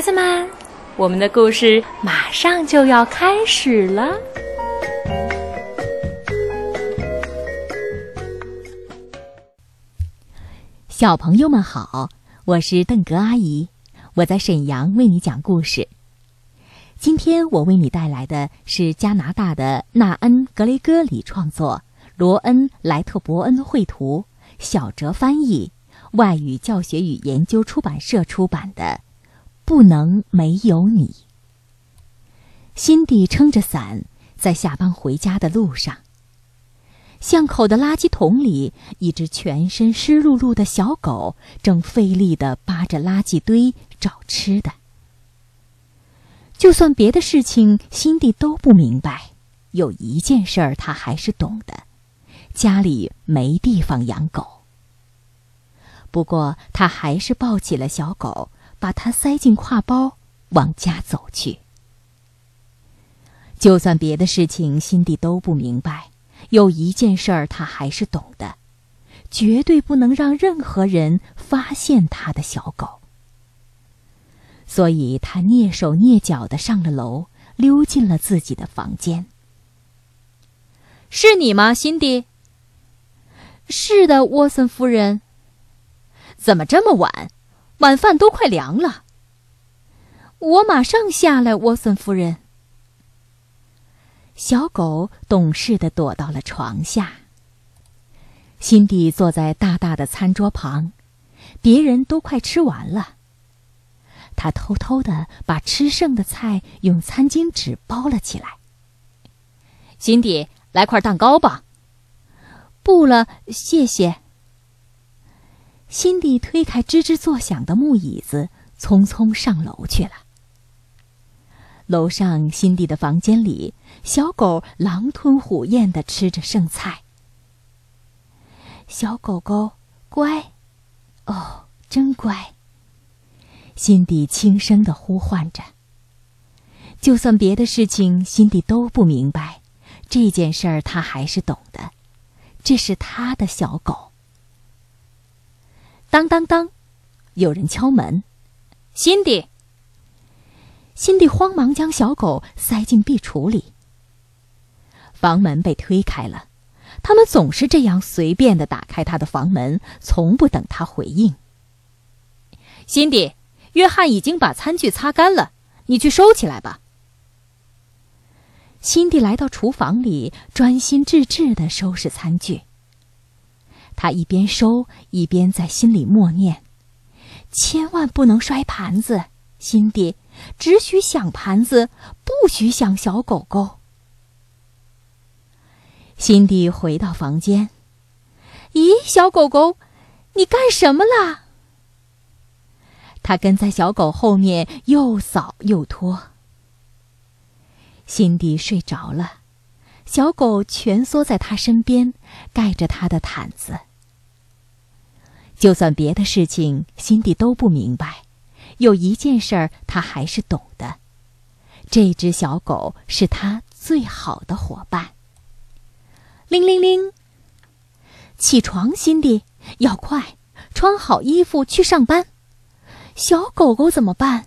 孩子们，我们的故事马上就要开始了。小朋友们好，我是邓格阿姨，我在沈阳为你讲故事。今天我为你带来的是加拿大的纳恩·格雷戈里创作，罗恩·莱特伯恩绘图，小哲翻译，外语教学与研究出版社出版的《不能没有你》。辛蒂撑着伞，在下班回家的路上。巷口的垃圾桶里，一只全身湿漉漉的小狗正费力地扒着垃圾堆找吃的。就算别的事情辛蒂都不明白，有一件事儿他还是懂的：家里没地方养狗。不过他还是抱起了小狗，把它塞进挎包，往家走去。就算别的事情辛蒂都不明白。有一件事儿他还是懂的，绝对不能让任何人发现他的小狗。所以他蹑手蹑脚的上了楼，溜进了自己的房间。是你吗，辛迪？是的，沃森夫人。怎么这么晚？晚饭都快凉了。我马上下来，沃森夫人。小狗懂事的躲到了床下。辛蒂坐在大大的餐桌旁，别人都快吃完了。他偷偷的把吃剩的菜用餐巾纸包了起来。辛迪，来块蛋糕吧。不了，谢谢。辛蒂推开吱吱作响的木椅子，匆匆上楼去了。楼上辛蒂的房间里，小狗狼吞虎咽的吃着剩菜。小狗狗，乖，哦，真乖。辛蒂轻声的呼唤着。就算别的事情辛蒂都不明白，这件事儿他还是懂的，这是他的小狗。当当当，有人敲门，辛迪。辛迪慌忙将小狗塞进壁橱里。房门被推开了，他们总是这样随便的打开他的房门，从不等他回应。辛迪，约翰已经把餐具擦干了，你去收起来吧。辛迪来到厨房里，专心致志的收拾餐具。他一边收，一边在心里默念：“千万不能摔盘子，辛迪。”只许想盘子，不许想小狗狗。辛迪回到房间，咦，小狗狗，你干什么啦？他跟在小狗后面，又扫又拖。辛迪睡着了，小狗蜷缩在他身边，盖着他的毯子。就算别的事情，辛迪都不明白。有一件事儿他还是懂的，这只小狗是他最好的伙伴。铃铃铃！起床，辛迪，要快，穿好衣服去上班。小狗狗怎么办？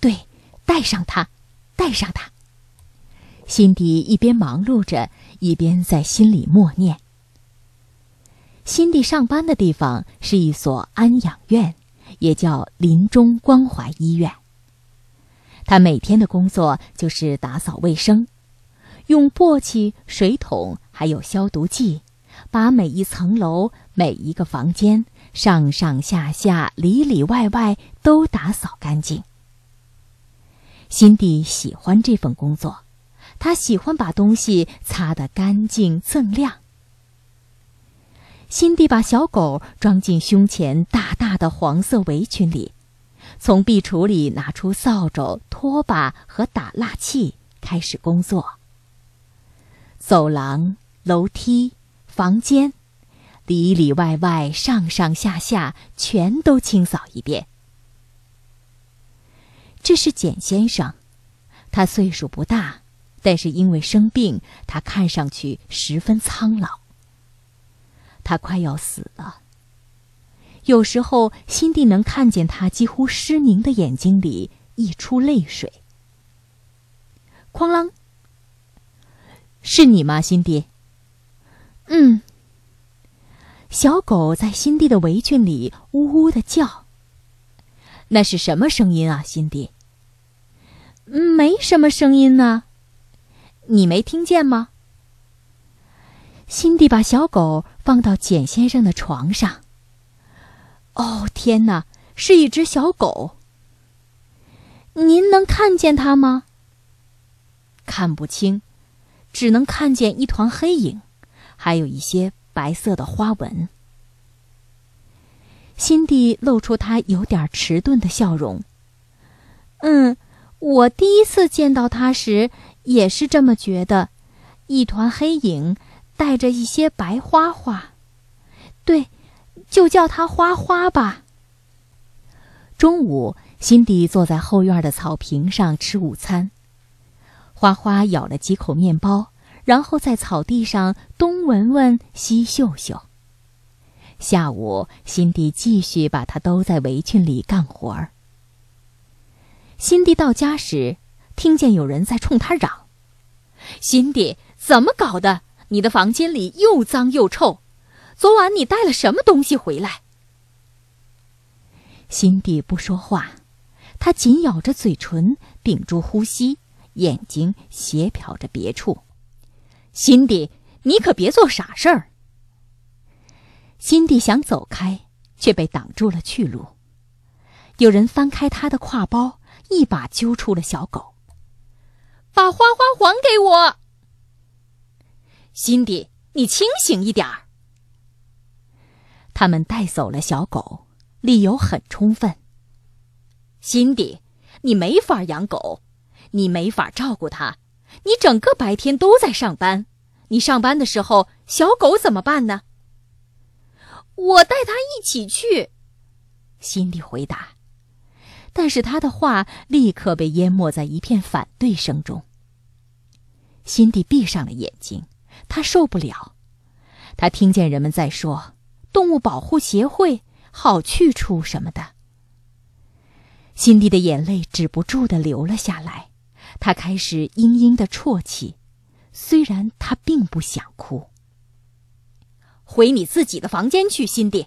对，带上它，带上它。辛迪一边忙碌着，一边在心里默念。辛迪上班的地方是一所安养院。也叫临终关怀医院。他每天的工作就是打扫卫生，用簸箕、水桶还有消毒剂，把每一层楼、每一个房间上上下下、里里外外都打扫干净。辛蒂喜欢这份工作，他喜欢把东西擦得干净锃亮。辛蒂把小狗装进胸前大大的黄色围裙里，从壁橱里拿出扫帚、拖把和打蜡器，开始工作。走廊、楼梯、房间，里里外外、上上下下，全都清扫一遍。这是简先生，他岁数不大，但是因为生病，他看上去十分苍老。他快要死了。有时候，辛蒂能看见他几乎失明的眼睛里溢出泪水。哐啷！是你吗，辛蒂？嗯。小狗在辛蒂的围裙里呜呜的叫。那是什么声音啊，辛蒂？没什么声音呢。你没听见吗？辛蒂把小狗放到简先生的床上。哦，天哪，是一只小狗。您能看见它吗？看不清，只能看见一团黑影，还有一些白色的花纹。辛蒂露出他有点迟钝的笑容。嗯，我第一次见到它时也是这么觉得，一团黑影，带着一些白花花。对，就叫它花花吧。中午，辛蒂坐在后院的草坪上吃午餐。花花咬了几口面包，然后在草地上东闻闻西嗅嗅。下午，辛蒂继续把它兜在围裙里干活儿。辛蒂到家时，听见有人在冲他嚷：“辛蒂，怎么搞的？你的房间里又脏又臭，昨晚你带了什么东西回来？”辛蒂不说话，他紧咬着嘴唇，屏住呼吸。眼睛斜瞟着别处，辛迪，你可别做傻事儿。辛迪想走开，却被挡住了去路。有人翻开他的挎包，一把揪出了小狗，把花花还给我。辛迪，你清醒一点儿。他们带走了小狗，理由很充分。辛迪，你没法养狗。你没法照顾它，你整个白天都在上班。你上班的时候，小狗怎么办呢？我带它一起去。辛迪回答，但是他的话立刻被淹没在一片反对声中。辛迪闭上了眼睛，他受不了。他听见人们在说“动物保护协会”“好去处”什么的。辛迪的眼泪止不住的流了下来。他开始嘤嘤的啜泣，虽然他并不想哭。回你自己的房间去，辛迪。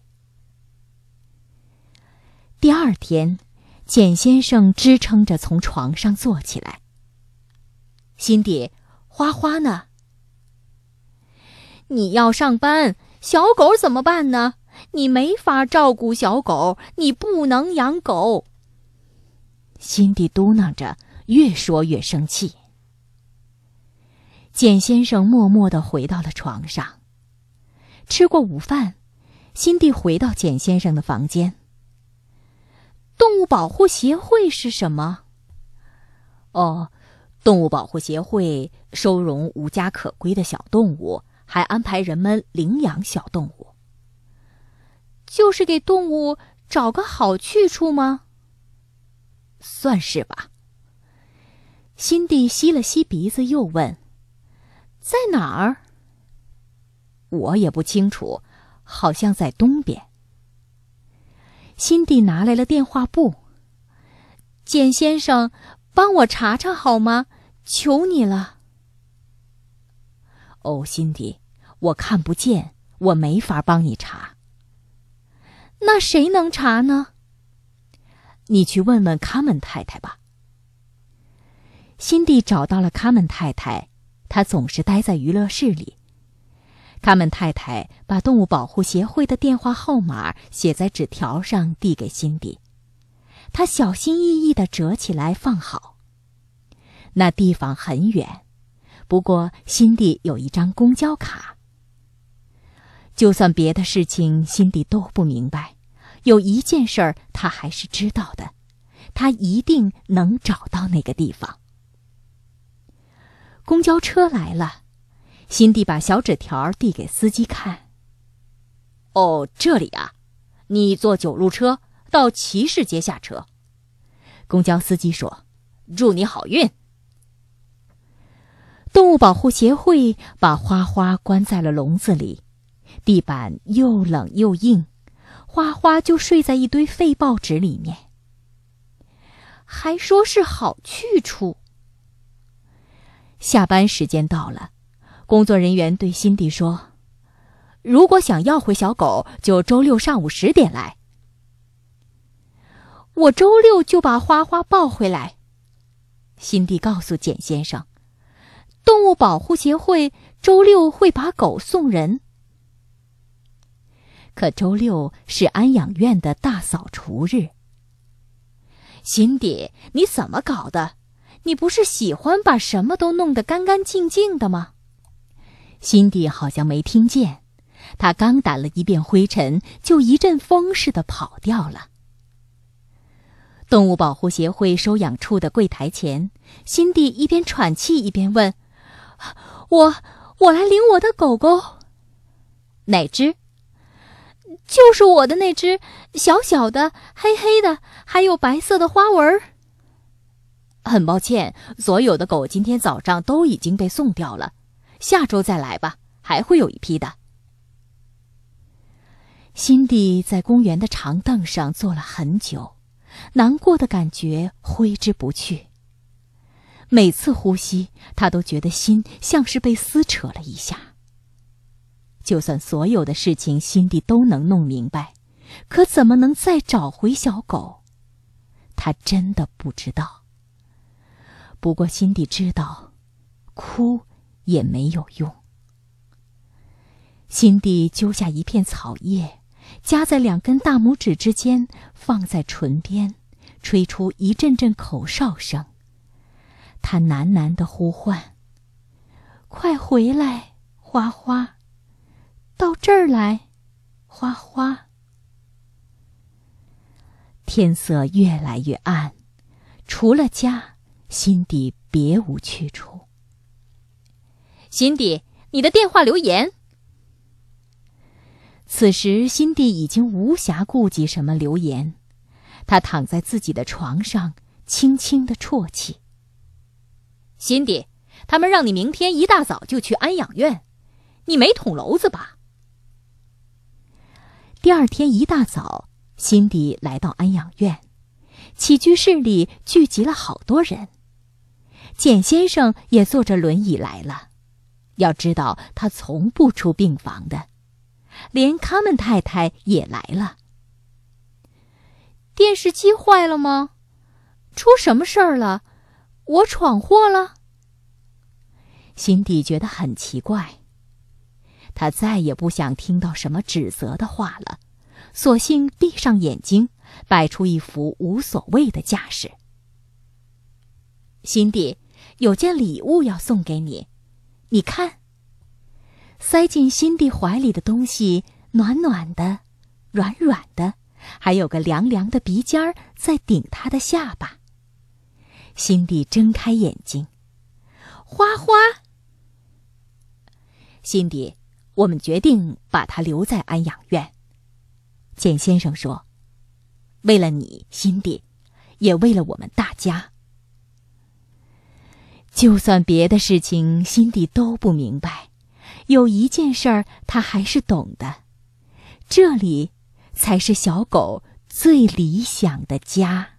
第二天，简先生支撑着从床上坐起来。辛迪，花花呢？你要上班，小狗怎么办呢？你没法照顾小狗，你不能养狗。辛迪嘟囔着。越说越生气。简先生默默的回到了床上。吃过午饭，辛蒂回到简先生的房间。动物保护协会是什么？哦，动物保护协会收容无家可归的小动物，还安排人们领养小动物。就是给动物找个好去处吗？算是吧。辛蒂吸了吸鼻子，又问：“在哪儿？”我也不清楚，好像在东边。辛蒂拿来了电话簿。简先生，帮我查查好吗？求你了。哦，辛蒂，我看不见，我没法帮你查。那谁能查呢？你去问问卡门太太吧。辛蒂找到了卡门太太，她总是待在娱乐室里。卡门太太把动物保护协会的电话号码写在纸条上，递给辛蒂。他小心翼翼地折起来放好。那地方很远，不过辛蒂有一张公交卡。就算别的事情辛蒂都不明白，有一件事儿他还是知道的：他一定能找到那个地方。公交车来了，辛蒂把小纸条递给司机看。哦，这里啊，你坐九路车到骑士街下车。公交司机说：“祝你好运。”动物保护协会把花花关在了笼子里，地板又冷又硬，花花就睡在一堆废报纸里面，还说是好去处。下班时间到了，工作人员对辛迪说：“如果想要回小狗，就周六上午十点来。”我周六就把花花抱回来。辛迪告诉简先生：“动物保护协会周六会把狗送人。”可周六是安养院的大扫除日。辛迪，你怎么搞的？你不是喜欢把什么都弄得干干净净的吗？辛迪好像没听见，他刚掸了一遍灰尘，就一阵风似的跑掉了。动物保护协会收养处的柜台前，辛迪一边喘气一边问：“我我来领我的狗狗，哪只？就是我的那只，小小的，黑黑的，还有白色的花纹。很抱歉，所有的狗今天早上都已经被送掉了，下周再来吧，还会有一批的。”辛迪在公园的长凳上坐了很久。难过的感觉挥之不去。每次呼吸，他都觉得心像是被撕扯了一下。就算所有的事情辛迪都能弄明白，可怎么能再找回小狗？他真的不知道。不过辛迪知道，哭也没有用。辛迪揪下一片草叶。夹在两根大拇指之间，放在唇边，吹出一阵阵口哨声。他喃喃的呼唤：“快回来，花花！到这儿来，花花！”天色越来越暗，除了家，心底别无去处。辛迪，你的电话留言。此时，辛迪已经无暇顾及什么留言，他躺在自己的床上，轻轻的啜泣。辛迪，他们让你明天一大早就去安养院，你没捅娄子吧？第二天一大早，辛迪来到安养院，起居室里聚集了好多人。简先生也坐着轮椅来了，要知道他从不出病房的。连卡门太太也来了。电视机坏了吗？出什么事儿了？我闯祸了？辛迪觉得很奇怪，他再也不想听到什么指责的话了，索性闭上眼睛，摆出一副无所谓的架势。辛迪，有件礼物要送给你，你看。塞进辛蒂怀里的东西，暖暖的，软软的，还有个凉凉的鼻尖儿在顶他的下巴。辛蒂睁开眼睛，花花。辛迪，我们决定把他留在安养院。简先生说：“为了你，辛迪，也为了我们大家。就算别的事情，辛迪都不明白。”有一件事儿，他还是懂的，这里才是小狗最理想的家。